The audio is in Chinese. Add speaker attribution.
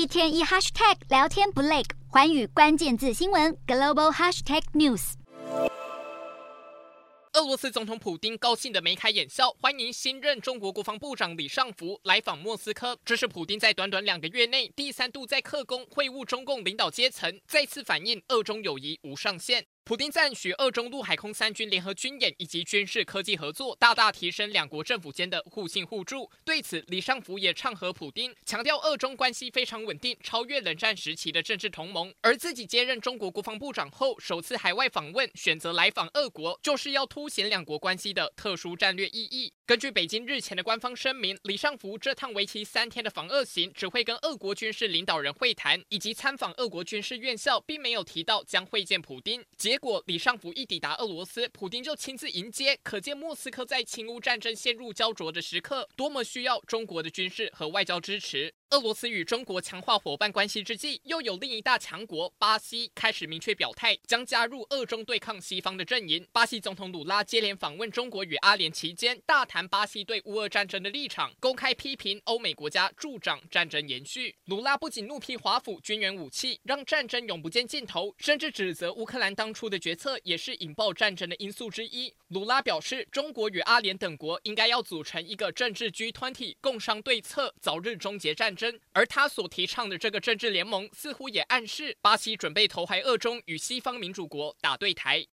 Speaker 1: 一天一 hashtag 聊天不累，环宇关键字新闻 global hashtag news。
Speaker 2: 俄罗斯总统普丁高兴的眉开眼笑，欢迎新任中国国防部长李尚福来访莫斯科。这是普丁在短短两个月内第三度在克宫会晤中共领导阶层，再次反映俄中友谊无上限。普丁赞许俄中陆海空三军联合军演以及军事科技合作，大大提升两国政府间的互信互助。对此，李尚福也唱和普丁，强调俄中关系非常稳定，超越冷战时期的政治同盟。而自己接任中国国防部长后，首次海外访问，选择来访俄国，就是要凸显两国关系的特殊战略意义。根据北京日前的官方声明，李尚福这趟为期三天的访俄行，只会跟俄国军事领导人会谈，以及参访俄国军事院校，并没有提到将会见普京。结果，李尚福一抵达俄罗斯，普京就亲自迎接，可见莫斯科在侵乌战争陷入焦灼的时刻，多么需要中国的军事和外交支持。俄罗斯与中国强化伙伴关系之际，又有另一大强国巴西开始明确表态，将加入俄中对抗西方的阵营。巴西总统鲁拉接连访问中国与阿联期间，大谈巴西对乌俄战争的立场，公开批评欧美国家助长战争延续。鲁拉不仅怒批华府军援武器让战争永不见尽头，甚至指责乌克兰当初的决策也是引爆战争的因素之一。鲁拉表示，中国与阿联等国应该要组成一个政治 G20，共商对策，早日终结战争。而他所提倡的这个政治联盟，似乎也暗示巴西准备投怀恶中与西方民主国打对台。